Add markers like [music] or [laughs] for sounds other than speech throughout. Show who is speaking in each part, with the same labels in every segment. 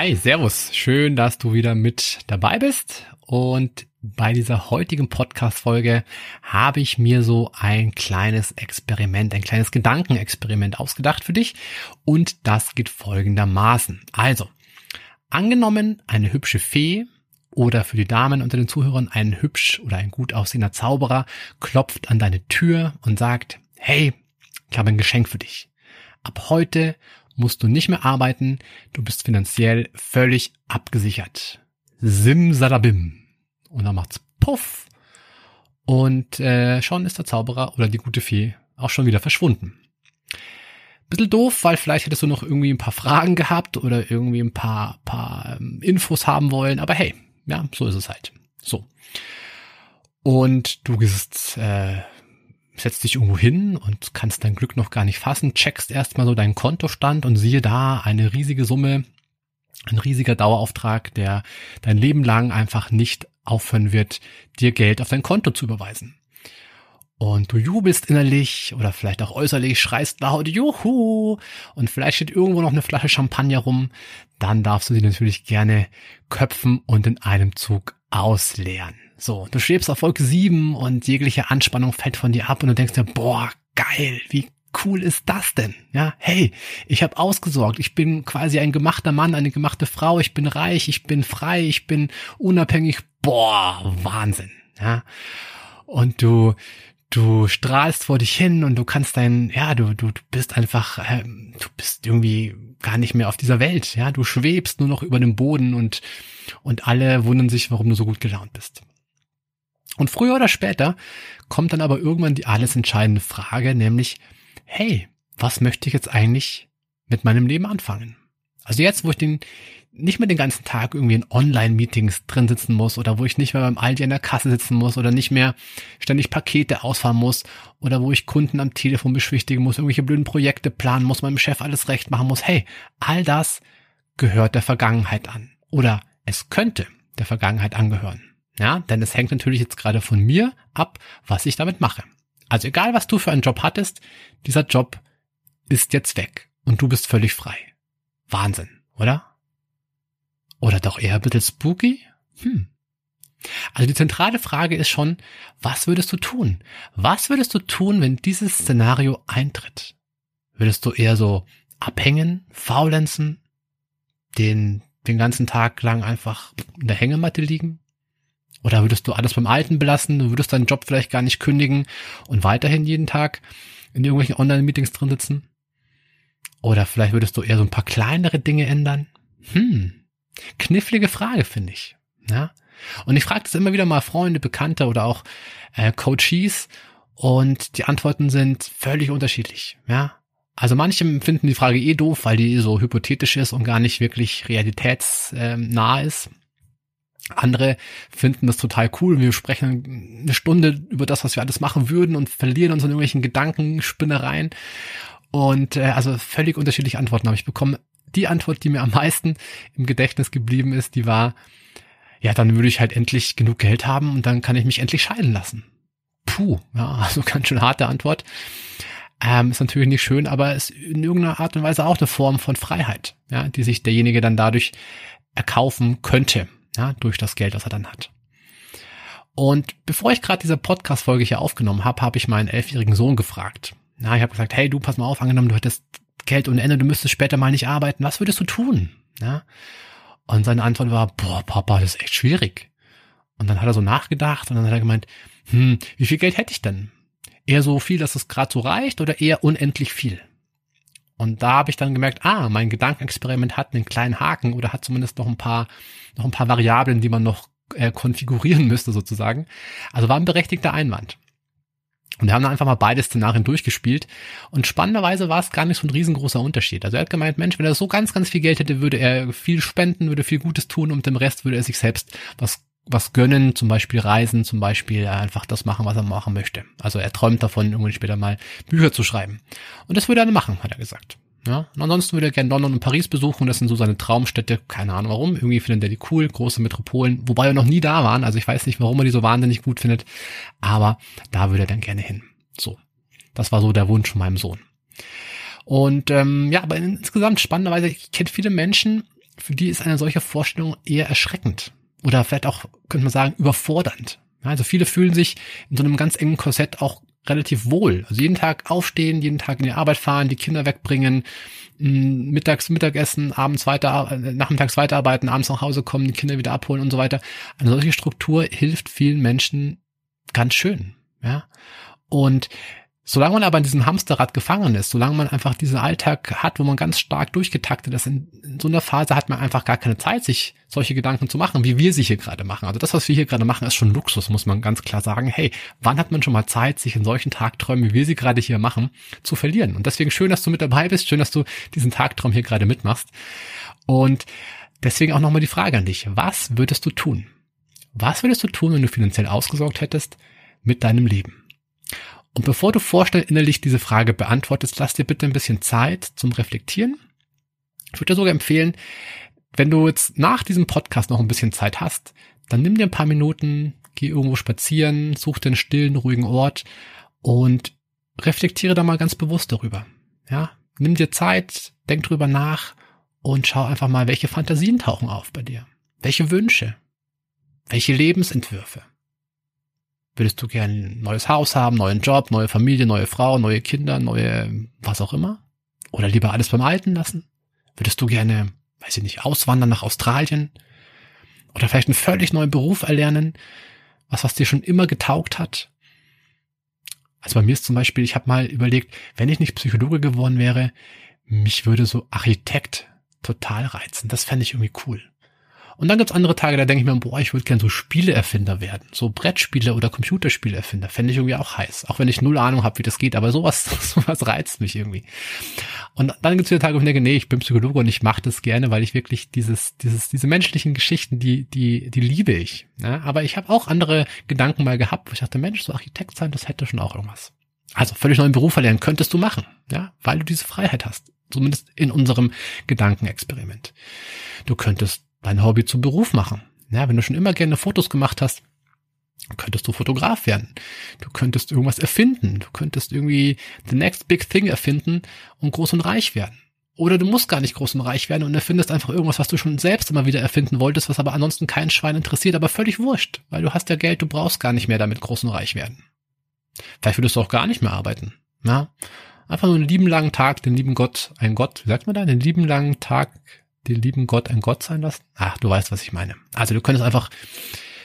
Speaker 1: Hi, Servus. Schön, dass du wieder mit dabei bist. Und bei dieser heutigen Podcast-Folge habe ich mir so ein kleines Experiment, ein kleines Gedankenexperiment ausgedacht für dich. Und das geht folgendermaßen. Also, angenommen, eine hübsche Fee oder für die Damen unter den Zuhörern ein hübsch oder ein gut aussehender Zauberer klopft an deine Tür und sagt, hey, ich habe ein Geschenk für dich. Ab heute musst du nicht mehr arbeiten, du bist finanziell völlig abgesichert. Simsalabim. Und dann macht's Puff. Und äh, schon ist der Zauberer oder die gute Fee auch schon wieder verschwunden. Bisschen doof, weil vielleicht hättest du noch irgendwie ein paar Fragen gehabt oder irgendwie ein paar, paar ähm, Infos haben wollen, aber hey, ja, so ist es halt. So. Und du gehst äh, setzt dich irgendwo hin und kannst dein Glück noch gar nicht fassen, checkst erstmal so deinen Kontostand und siehe da eine riesige Summe, ein riesiger Dauerauftrag, der dein Leben lang einfach nicht aufhören wird, dir Geld auf dein Konto zu überweisen. Und du jubelst innerlich oder vielleicht auch äußerlich, schreist laut Juhu und vielleicht steht irgendwo noch eine Flasche Champagner rum, dann darfst du sie natürlich gerne köpfen und in einem Zug ausleeren. So, du schwebst auf Wolke 7 und jegliche Anspannung fällt von dir ab und du denkst dir, boah, geil, wie cool ist das denn? Ja, hey, ich habe ausgesorgt, ich bin quasi ein gemachter Mann, eine gemachte Frau, ich bin reich, ich bin frei, ich bin unabhängig, boah, Wahnsinn, ja. Und du du strahlst vor dich hin und du kannst dein, ja, du, du, du bist einfach, äh, du bist irgendwie gar nicht mehr auf dieser Welt, ja, du schwebst nur noch über dem Boden und, und alle wundern sich, warum du so gut gelaunt bist. Und früher oder später kommt dann aber irgendwann die alles entscheidende Frage, nämlich, hey, was möchte ich jetzt eigentlich mit meinem Leben anfangen? Also jetzt, wo ich den nicht mehr den ganzen Tag irgendwie in Online-Meetings drin sitzen muss oder wo ich nicht mehr beim Aldi in der Kasse sitzen muss oder nicht mehr ständig Pakete ausfahren muss oder wo ich Kunden am Telefon beschwichtigen muss, irgendwelche blöden Projekte planen muss, meinem Chef alles recht machen muss. Hey, all das gehört der Vergangenheit an. Oder es könnte der Vergangenheit angehören. Ja, denn es hängt natürlich jetzt gerade von mir ab, was ich damit mache. Also egal, was du für einen Job hattest, dieser Job ist jetzt weg und du bist völlig frei. Wahnsinn, oder? Oder doch eher ein bisschen spooky? Hm. Also die zentrale Frage ist schon, was würdest du tun? Was würdest du tun, wenn dieses Szenario eintritt? Würdest du eher so abhängen, faulenzen, den, den ganzen Tag lang einfach in der Hängematte liegen? Oder würdest du alles beim Alten belassen? Du würdest deinen Job vielleicht gar nicht kündigen und weiterhin jeden Tag in irgendwelchen Online-Meetings drin sitzen? Oder vielleicht würdest du eher so ein paar kleinere Dinge ändern? Hm, knifflige Frage, finde ich. Ja? Und ich frage das immer wieder mal Freunde, Bekannte oder auch äh, Coaches und die Antworten sind völlig unterschiedlich. Ja, also manche finden die Frage eh doof, weil die so hypothetisch ist und gar nicht wirklich realitätsnah ist. Andere finden das total cool. Wir sprechen eine Stunde über das, was wir alles machen würden und verlieren uns in irgendwelchen Gedankenspinnereien. Und äh, also völlig unterschiedliche Antworten habe ich bekommen. Die Antwort, die mir am meisten im Gedächtnis geblieben ist, die war, ja, dann würde ich halt endlich genug Geld haben und dann kann ich mich endlich scheiden lassen. Puh, ja, [laughs] also ganz schön harte Antwort. Ähm, ist natürlich nicht schön, aber ist in irgendeiner Art und Weise auch eine Form von Freiheit, ja, die sich derjenige dann dadurch erkaufen könnte ja, durch das Geld, das er dann hat. Und bevor ich gerade diese Podcast-Folge hier aufgenommen habe, habe ich meinen elfjährigen Sohn gefragt. Na, ich habe gesagt, hey, du, pass mal auf, angenommen, du hättest Geld ohne Ende, du müsstest später mal nicht arbeiten, was würdest du tun? Ja? Und seine Antwort war, boah, Papa, das ist echt schwierig. Und dann hat er so nachgedacht und dann hat er gemeint, hm, wie viel Geld hätte ich denn? Eher so viel, dass es gerade so reicht oder eher unendlich viel? Und da habe ich dann gemerkt, ah, mein Gedankenexperiment hat einen kleinen Haken oder hat zumindest noch ein paar, noch ein paar Variablen, die man noch äh, konfigurieren müsste sozusagen. Also war ein berechtigter Einwand. Und wir haben dann einfach mal beide Szenarien durchgespielt. Und spannenderweise war es gar nicht so ein riesengroßer Unterschied. Also er hat gemeint, Mensch, wenn er so ganz, ganz viel Geld hätte, würde er viel spenden, würde viel Gutes tun und dem Rest würde er sich selbst was was gönnen, zum Beispiel reisen, zum Beispiel einfach das machen, was er machen möchte. Also er träumt davon, irgendwann später mal Bücher zu schreiben. Und das würde er machen, hat er gesagt. Ja, und ansonsten würde er gerne London und Paris besuchen. Das sind so seine Traumstädte. Keine Ahnung warum. Irgendwie findet er die cool, große Metropolen, wobei wir noch nie da waren. Also ich weiß nicht, warum er die so wahnsinnig gut findet. Aber da würde er dann gerne hin. So. Das war so der Wunsch von meinem Sohn. Und ähm, ja, aber insgesamt spannenderweise, ich kenne viele Menschen, für die ist eine solche Vorstellung eher erschreckend. Oder vielleicht auch, könnte man sagen, überfordernd. Also viele fühlen sich in so einem ganz engen Korsett auch relativ wohl. Also jeden Tag aufstehen, jeden Tag in die Arbeit fahren, die Kinder wegbringen, mittags Mittagessen, abends weiter, äh, nachmittags weiterarbeiten, abends nach Hause kommen, die Kinder wieder abholen und so weiter. Eine solche Struktur hilft vielen Menschen ganz schön. Ja. Und Solange man aber in diesem Hamsterrad gefangen ist, solange man einfach diesen Alltag hat, wo man ganz stark durchgetaktet ist, in, in, so einer Phase hat man einfach gar keine Zeit, sich solche Gedanken zu machen, wie wir sie hier gerade machen. Also das, was wir hier gerade machen, ist schon Luxus, muss man ganz klar sagen. Hey, wann hat man schon mal Zeit, sich in solchen Tagträumen, wie wir sie gerade hier machen, zu verlieren? Und deswegen schön, dass du mit dabei bist, schön, dass du diesen Tagtraum hier gerade mitmachst. Und deswegen auch nochmal die Frage an dich. Was würdest du tun? Was würdest du tun, wenn du finanziell ausgesorgt hättest mit deinem Leben? Und bevor du vorschnell innerlich diese Frage beantwortest, lass dir bitte ein bisschen Zeit zum Reflektieren. Ich würde dir sogar empfehlen, wenn du jetzt nach diesem Podcast noch ein bisschen Zeit hast, dann nimm dir ein paar Minuten, geh irgendwo spazieren, such dir einen stillen, ruhigen Ort und reflektiere da mal ganz bewusst darüber. Ja, nimm dir Zeit, denk drüber nach und schau einfach mal, welche Fantasien tauchen auf bei dir. Welche Wünsche? Welche Lebensentwürfe? Würdest du gern ein neues Haus haben, neuen Job, neue Familie, neue Frau, neue Kinder, neue was auch immer? Oder lieber alles beim Alten lassen? Würdest du gerne, weiß ich nicht, auswandern nach Australien? Oder vielleicht einen völlig neuen Beruf erlernen? Was, was dir schon immer getaugt hat? Also bei mir ist zum Beispiel, ich habe mal überlegt, wenn ich nicht Psychologe geworden wäre, mich würde so Architekt total reizen. Das fände ich irgendwie cool. Und dann gibt's andere Tage, da denke ich mir, boah, ich würde gern so Spieleerfinder werden. So Brettspiele oder Computerspieleerfinder. Fände ich irgendwie auch heiß. Auch wenn ich null Ahnung habe, wie das geht. Aber sowas, [laughs] sowas reizt mich irgendwie. Und dann gibt's wieder Tage, wo ich denke, nee, ich bin Psychologe und ich mache das gerne, weil ich wirklich dieses, dieses, diese menschlichen Geschichten, die, die, die liebe ich. Ja, aber ich habe auch andere Gedanken mal gehabt, wo ich dachte, Mensch, so Architekt sein, das hätte schon auch irgendwas. Also völlig neuen Beruf erlernen könntest du machen, ja, weil du diese Freiheit hast. Zumindest in unserem Gedankenexperiment. Du könntest dein Hobby zum Beruf machen. Ja, wenn du schon immer gerne Fotos gemacht hast, könntest du Fotograf werden. Du könntest irgendwas erfinden. Du könntest irgendwie the next big thing erfinden und groß und reich werden. Oder du musst gar nicht groß und reich werden und erfindest einfach irgendwas, was du schon selbst immer wieder erfinden wolltest, was aber ansonsten keinen Schwein interessiert, aber völlig wurscht, weil du hast ja Geld, du brauchst gar nicht mehr damit groß und reich werden. Vielleicht würdest du auch gar nicht mehr arbeiten. Ja? Einfach nur einen lieben langen Tag, den lieben Gott, ein Gott, wie sagt man da, den lieben langen Tag den lieben Gott ein Gott sein lassen? Ach, du weißt, was ich meine. Also du könntest einfach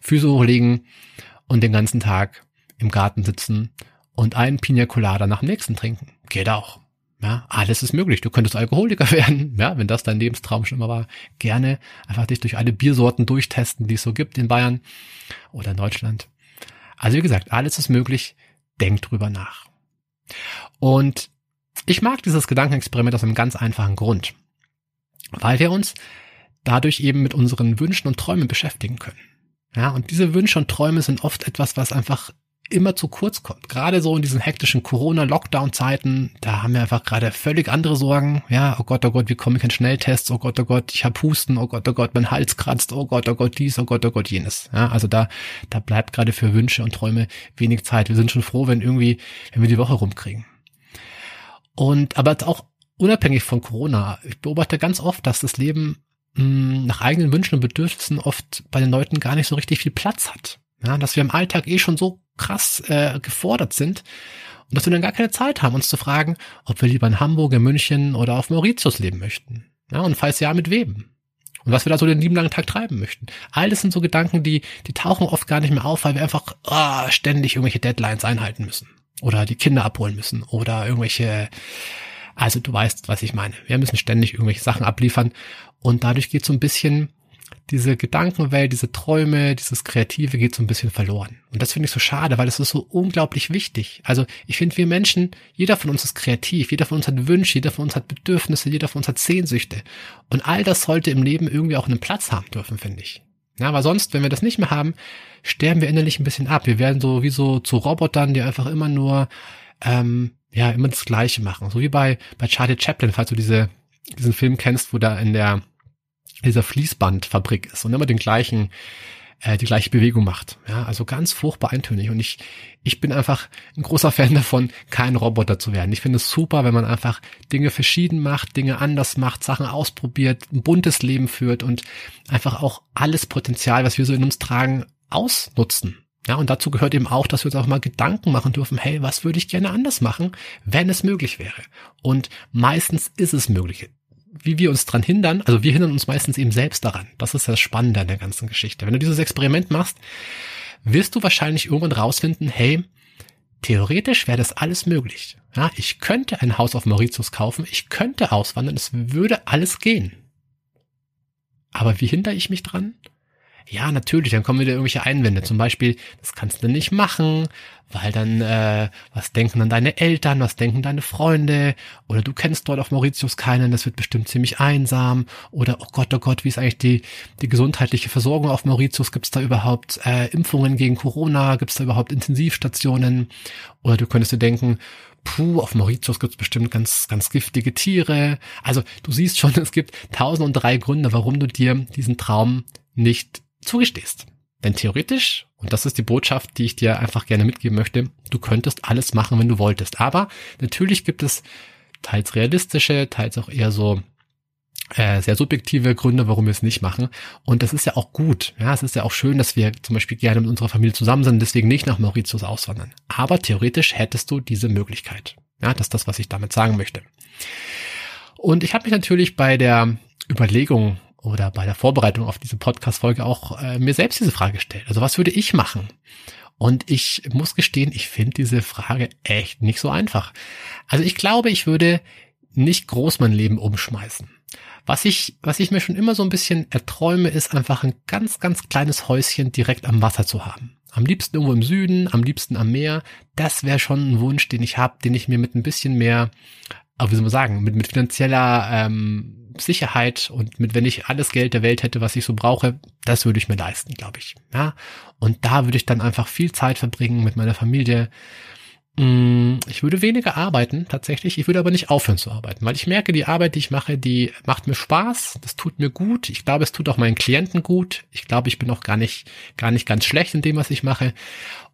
Speaker 1: Füße hochlegen und den ganzen Tag im Garten sitzen und einen Pina Colada nach dem nächsten trinken. Geht auch. Ja, alles ist möglich. Du könntest Alkoholiker [laughs] werden, ja, wenn das dein Lebenstraum schon immer war. Gerne einfach dich durch alle Biersorten durchtesten, die es so gibt in Bayern oder in Deutschland. Also wie gesagt, alles ist möglich. Denk drüber nach. Und ich mag dieses Gedankenexperiment aus einem ganz einfachen Grund weil wir uns dadurch eben mit unseren Wünschen und Träumen beschäftigen können. Ja, und diese Wünsche und Träume sind oft etwas, was einfach immer zu kurz kommt. Gerade so in diesen hektischen Corona-Lockdown-Zeiten, da haben wir einfach gerade völlig andere Sorgen. Ja, oh Gott, oh Gott, wie komme ich in Schnelltests? Oh Gott, oh Gott, ich habe Husten. Oh Gott, oh Gott, mein Hals kratzt. Oh Gott, oh Gott, dies. Oh Gott, oh Gott, jenes. Ja, also da, da bleibt gerade für Wünsche und Träume wenig Zeit. Wir sind schon froh, wenn irgendwie, wenn wir die Woche rumkriegen. Und aber auch unabhängig von Corona, ich beobachte ganz oft, dass das Leben mh, hm, nach eigenen Wünschen und Bedürfnissen oft bei den Leuten gar nicht so richtig viel Platz hat. Ja, dass wir im Alltag eh schon so krass äh, gefordert sind und dass wir dann gar keine Zeit haben, uns zu fragen, ob wir lieber in Hamburg, in München oder auf Mauritius leben möchten. Ja, und falls ja, mit wem? Und was wir da so den lieben langen Tag treiben möchten. All das sind so Gedanken, die, die tauchen oft gar nicht mehr auf, weil wir einfach oh, ständig irgendwelche Deadlines einhalten müssen. Oder die Kinder abholen müssen. Oder irgendwelche also du weißt, was ich meine. Wir müssen ständig irgendwelche Sachen abliefern und dadurch geht so ein bisschen diese Gedankenwelt, diese Träume, dieses Kreative geht so ein bisschen verloren. Und das finde ich so schade, weil es ist so unglaublich wichtig. Also ich finde, wir Menschen, jeder von uns ist kreativ, jeder von uns hat Wünsche, jeder von uns hat Bedürfnisse, jeder von uns hat Sehnsüchte. Und all das sollte im Leben irgendwie auch einen Platz haben dürfen, finde ich. Ja, weil sonst, wenn wir das nicht mehr haben, sterben wir innerlich ein bisschen ab. Wir werden so wie so zu Robotern, die einfach immer nur, ähm, ja, immer das Gleiche machen. So wie bei, bei Charlie Chaplin, falls du diese, diesen Film kennst, wo da in der dieser Fließbandfabrik ist und immer den gleichen äh, die gleiche Bewegung macht. Ja, also ganz furchtbar eintönig. Und ich, ich bin einfach ein großer Fan davon, kein Roboter zu werden. Ich finde es super, wenn man einfach Dinge verschieden macht, Dinge anders macht, Sachen ausprobiert, ein buntes Leben führt und einfach auch alles Potenzial, was wir so in uns tragen, ausnutzen. Ja, und dazu gehört eben auch, dass wir uns auch mal Gedanken machen dürfen, hey, was würde ich gerne anders machen, wenn es möglich wäre? Und meistens ist es möglich wie wir uns dran hindern, also wir hindern uns meistens eben selbst daran. Das ist das Spannende an der ganzen Geschichte. Wenn du dieses Experiment machst, wirst du wahrscheinlich irgendwann rausfinden, hey, theoretisch wäre das alles möglich. Ja, ich könnte ein Haus auf Mauritius kaufen, ich könnte auswandern, es würde alles gehen. Aber wie hindere ich mich dran? Ja, natürlich, dann kommen wieder irgendwelche Einwände. Zum Beispiel, das kannst du nicht machen, weil dann, äh, was denken dann deine Eltern, was denken deine Freunde? Oder du kennst dort auf Mauritius keinen, das wird bestimmt ziemlich einsam. Oder, oh Gott, oh Gott, wie ist eigentlich die, die gesundheitliche Versorgung auf Mauritius? Gibt es da überhaupt äh, Impfungen gegen Corona? Gibt es da überhaupt Intensivstationen? Oder du könntest dir denken, puh, auf Mauritius gibt es bestimmt ganz, ganz giftige Tiere. Also du siehst schon, [laughs] es gibt tausend und drei Gründe, warum du dir diesen Traum nicht zugestehst. Denn theoretisch, und das ist die Botschaft, die ich dir einfach gerne mitgeben möchte, du könntest alles machen, wenn du wolltest. Aber natürlich gibt es teils realistische, teils auch eher so äh, sehr subjektive Gründe, warum wir es nicht machen. Und das ist ja auch gut. Ja, es ist ja auch schön, dass wir zum Beispiel gerne mit unserer Familie zusammen sind, deswegen nicht nach Mauritius auswandern. Aber theoretisch hättest du diese Möglichkeit. Ja, das ist das, was ich damit sagen möchte. Und ich habe mich natürlich bei der Überlegung oder bei der Vorbereitung auf diese Podcast-Folge auch äh, mir selbst diese Frage gestellt. Also was würde ich machen? Und ich muss gestehen, ich finde diese Frage echt nicht so einfach. Also ich glaube, ich würde nicht groß mein Leben umschmeißen. Was ich, was ich mir schon immer so ein bisschen erträume, ist einfach ein ganz, ganz kleines Häuschen direkt am Wasser zu haben. Am liebsten irgendwo im Süden, am liebsten am Meer. Das wäre schon ein Wunsch, den ich habe, den ich mir mit ein bisschen mehr, wie soll man sagen, mit, mit finanzieller ähm, Sicherheit und mit, wenn ich alles Geld der Welt hätte, was ich so brauche, das würde ich mir leisten, glaube ich. Ja, und da würde ich dann einfach viel Zeit verbringen mit meiner Familie. Mm, ich würde weniger arbeiten, tatsächlich. Ich würde aber nicht aufhören zu arbeiten, weil ich merke, die Arbeit, die ich mache, die macht mir Spaß. Das tut mir gut. Ich glaube, es tut auch meinen Klienten gut. Ich glaube, ich bin auch gar nicht, gar nicht ganz schlecht in dem, was ich mache.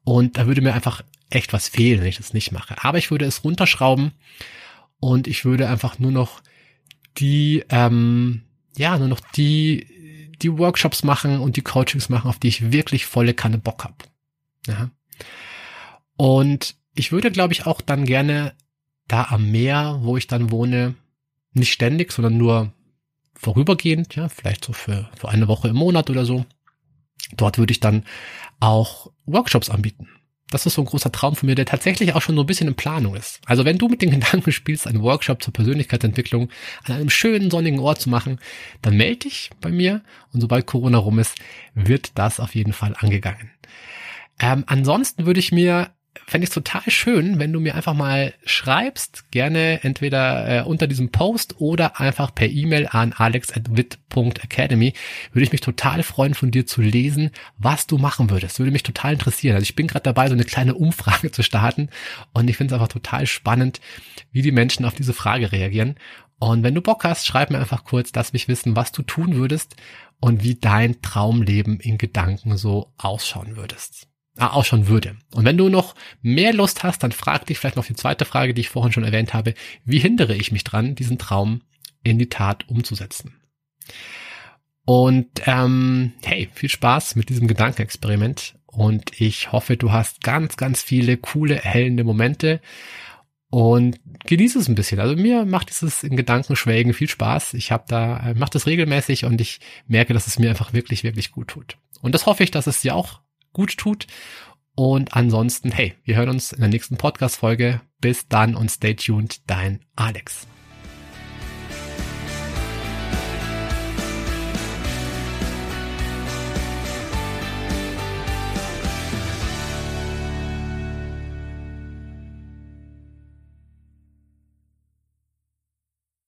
Speaker 1: Und da würde mir einfach echt was fehlen, wenn ich das nicht mache. Aber ich würde es runterschrauben und ich würde einfach nur noch die ähm, ja nur noch die die Workshops machen und die Coachings machen, auf die ich wirklich volle Kanne Bock hab. Ja. Und ich würde, glaube ich, auch dann gerne da am Meer, wo ich dann wohne, nicht ständig, sondern nur vorübergehend, ja, vielleicht so für, für eine Woche im Monat oder so. Dort würde ich dann auch Workshops anbieten das ist so ein großer Traum von mir, der tatsächlich auch schon so ein bisschen in Planung ist. Also wenn du mit den [laughs] Gedanken spielst, einen Workshop zur Persönlichkeitsentwicklung an einem schönen sonnigen Ort zu machen, dann melde dich bei mir und sobald Corona rum ist, wird das auf jeden Fall angegangen. Ähm, ansonsten würde ich mir fände ich es total schön, wenn du mir einfach mal schreibst, gerne entweder äh, unter diesem Post oder einfach per E-Mail an alex.wit.academy. Würde ich mich total freuen, von dir zu lesen, was du machen würdest. Würde mich total interessieren. Also ich bin gerade dabei, so eine kleine Umfrage [laughs] zu starten und ich finde es einfach total spannend, wie die Menschen auf diese Frage reagieren. Und wenn du Bock hast, schreib mir einfach kurz, lass mich wissen, was du tun würdest und wie dein Traumleben in Gedanken so ausschauen würdest ah, ausschauen würde. Und wenn du noch mehr Lust hast, dann frag dich vielleicht noch die zweite Frage, die ich vorhin schon erwähnt habe. Wie hindere ich mich dran, diesen Traum in die Tat umzusetzen? Und ähm, hey, viel Spaß mit diesem Gedankenexperiment. Und ich hoffe, du hast ganz, ganz viele coole, erhellende Momente und genieße es ein bisschen. Also mir macht dieses in Gedanken schwelgen viel Spaß. Ich habe da äh, mache das regelmäßig und ich merke, dass es mir einfach wirklich wirklich gut tut. Und das hoffe ich, dass es dir auch gut tut. Und ansonsten, hey, wir hören uns in der nächsten Podcast-Folge. Bis dann und stay tuned, dein Alex.